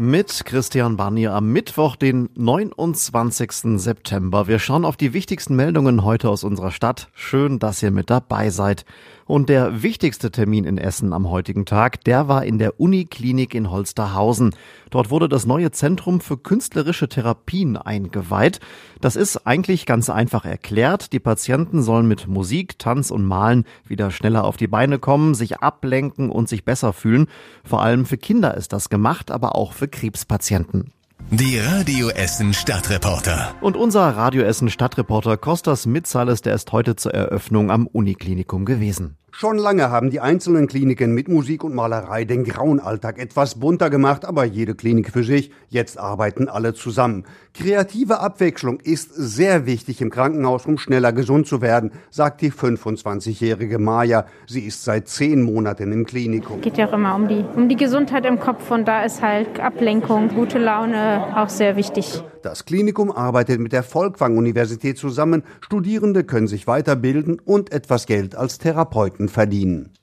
Mit Christian Barnier am Mittwoch, den 29. September. Wir schauen auf die wichtigsten Meldungen heute aus unserer Stadt. Schön, dass ihr mit dabei seid. Und der wichtigste Termin in Essen am heutigen Tag, der war in der Uniklinik in Holsterhausen. Dort wurde das neue Zentrum für künstlerische Therapien eingeweiht. Das ist eigentlich ganz einfach erklärt. Die Patienten sollen mit Musik, Tanz und Malen wieder schneller auf die Beine kommen, sich ablenken und sich besser fühlen. Vor allem für Kinder ist das gemacht, aber auch für Krebspatienten. Die Radio Essen Stadtreporter. Und unser Radio Essen Stadtreporter Kostas Mitzales, der ist heute zur Eröffnung am Uniklinikum gewesen. Schon lange haben die einzelnen Kliniken mit Musik und Malerei den grauen Alltag etwas bunter gemacht, aber jede Klinik für sich. Jetzt arbeiten alle zusammen. Kreative Abwechslung ist sehr wichtig im Krankenhaus, um schneller gesund zu werden, sagt die 25-jährige Maja. Sie ist seit zehn Monaten im Klinikum. Geht ja auch immer um die, um die Gesundheit im Kopf und da ist halt Ablenkung, gute Laune auch sehr wichtig. Das Klinikum arbeitet mit der Volkwang-Universität zusammen. Studierende können sich weiterbilden und etwas Geld als Therapeuten verdienen.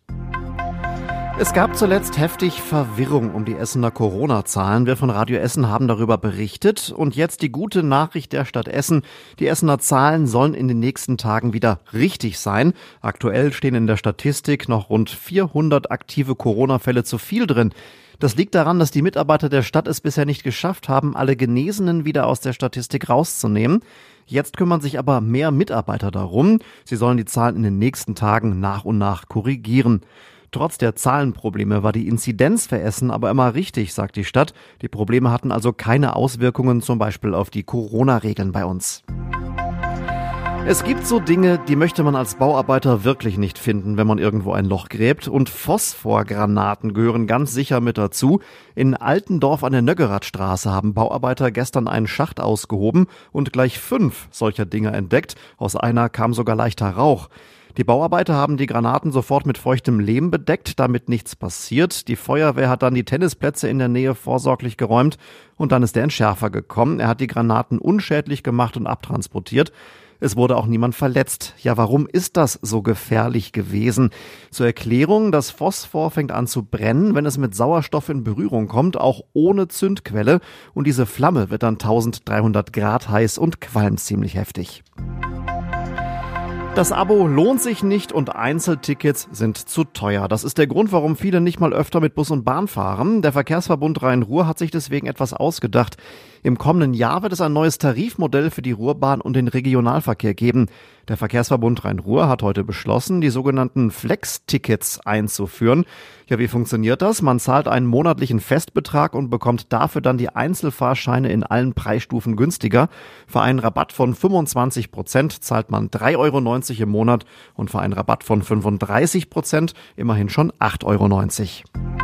Es gab zuletzt heftig Verwirrung um die Essener Corona-Zahlen. Wir von Radio Essen haben darüber berichtet. Und jetzt die gute Nachricht der Stadt Essen. Die Essener Zahlen sollen in den nächsten Tagen wieder richtig sein. Aktuell stehen in der Statistik noch rund 400 aktive Corona-Fälle zu viel drin. Das liegt daran, dass die Mitarbeiter der Stadt es bisher nicht geschafft haben, alle Genesenen wieder aus der Statistik rauszunehmen. Jetzt kümmern sich aber mehr Mitarbeiter darum. Sie sollen die Zahlen in den nächsten Tagen nach und nach korrigieren. Trotz der Zahlenprobleme war die Inzidenz für Essen aber immer richtig, sagt die Stadt. Die Probleme hatten also keine Auswirkungen zum Beispiel auf die Corona-Regeln bei uns. Es gibt so Dinge, die möchte man als Bauarbeiter wirklich nicht finden, wenn man irgendwo ein Loch gräbt. Und Phosphorgranaten gehören ganz sicher mit dazu. In Altendorf an der Nöggeradstraße haben Bauarbeiter gestern einen Schacht ausgehoben und gleich fünf solcher Dinge entdeckt. Aus einer kam sogar leichter Rauch. Die Bauarbeiter haben die Granaten sofort mit feuchtem Lehm bedeckt, damit nichts passiert. Die Feuerwehr hat dann die Tennisplätze in der Nähe vorsorglich geräumt und dann ist der Entschärfer gekommen. Er hat die Granaten unschädlich gemacht und abtransportiert. Es wurde auch niemand verletzt. Ja, warum ist das so gefährlich gewesen? Zur Erklärung, das Phosphor fängt an zu brennen, wenn es mit Sauerstoff in Berührung kommt, auch ohne Zündquelle. Und diese Flamme wird dann 1300 Grad heiß und qualmt ziemlich heftig. Das Abo lohnt sich nicht und Einzeltickets sind zu teuer. Das ist der Grund, warum viele nicht mal öfter mit Bus und Bahn fahren. Der Verkehrsverbund Rhein-Ruhr hat sich deswegen etwas ausgedacht. Im kommenden Jahr wird es ein neues Tarifmodell für die Ruhrbahn und den Regionalverkehr geben. Der Verkehrsverbund Rhein-Ruhr hat heute beschlossen, die sogenannten Flex-Tickets einzuführen. Ja, wie funktioniert das? Man zahlt einen monatlichen Festbetrag und bekommt dafür dann die Einzelfahrscheine in allen Preisstufen günstiger. Für einen Rabatt von 25 Prozent zahlt man 3,90 Euro im Monat und für einen Rabatt von 35 Prozent immerhin schon 8,90 Euro.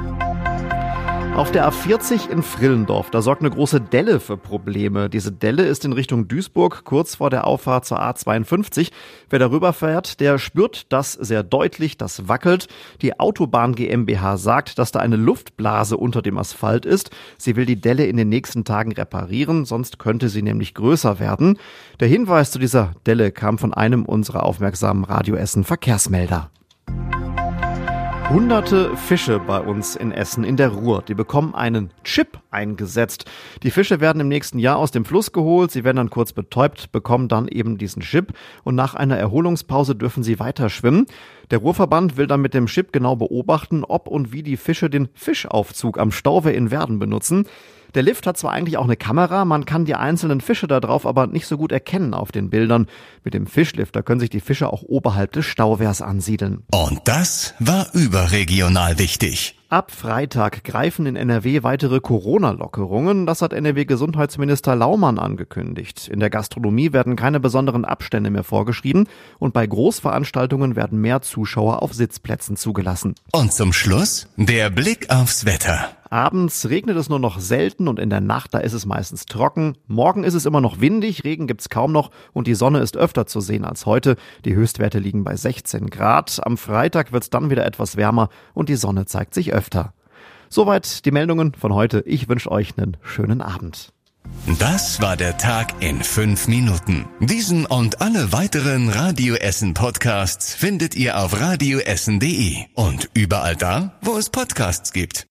Auf der A40 in Frillendorf, da sorgt eine große Delle für Probleme. Diese Delle ist in Richtung Duisburg, kurz vor der Auffahrt zur A52. Wer darüber fährt, der spürt das sehr deutlich, das wackelt. Die Autobahn GmbH sagt, dass da eine Luftblase unter dem Asphalt ist. Sie will die Delle in den nächsten Tagen reparieren, sonst könnte sie nämlich größer werden. Der Hinweis zu dieser Delle kam von einem unserer aufmerksamen Radioessen Verkehrsmelder. Hunderte Fische bei uns in Essen in der Ruhr, die bekommen einen Chip eingesetzt. Die Fische werden im nächsten Jahr aus dem Fluss geholt, sie werden dann kurz betäubt, bekommen dann eben diesen Chip und nach einer Erholungspause dürfen sie weiter schwimmen. Der Ruhrverband will dann mit dem Chip genau beobachten, ob und wie die Fische den Fischaufzug am Stauwehr in Werden benutzen. Der Lift hat zwar eigentlich auch eine Kamera, man kann die einzelnen Fische da drauf aber nicht so gut erkennen auf den Bildern. Mit dem Fischlifter können sich die Fische auch oberhalb des Stauwehrs ansiedeln. Und das war überregional wichtig. Ab Freitag greifen in NRW weitere Corona-Lockerungen. Das hat NRW-Gesundheitsminister Laumann angekündigt. In der Gastronomie werden keine besonderen Abstände mehr vorgeschrieben und bei Großveranstaltungen werden mehr Zuschauer auf Sitzplätzen zugelassen. Und zum Schluss der Blick aufs Wetter. Abends regnet es nur noch selten und in der Nacht, da ist es meistens trocken. Morgen ist es immer noch windig, Regen gibt's kaum noch und die Sonne ist öfter zu sehen als heute. Die Höchstwerte liegen bei 16 Grad. Am Freitag wird's dann wieder etwas wärmer und die Sonne zeigt sich öfter. Soweit die Meldungen von heute. Ich wünsche euch einen schönen Abend. Das war der Tag in fünf Minuten. Diesen und alle weiteren Radio Essen Podcasts findet ihr auf radioessen.de und überall da, wo es Podcasts gibt.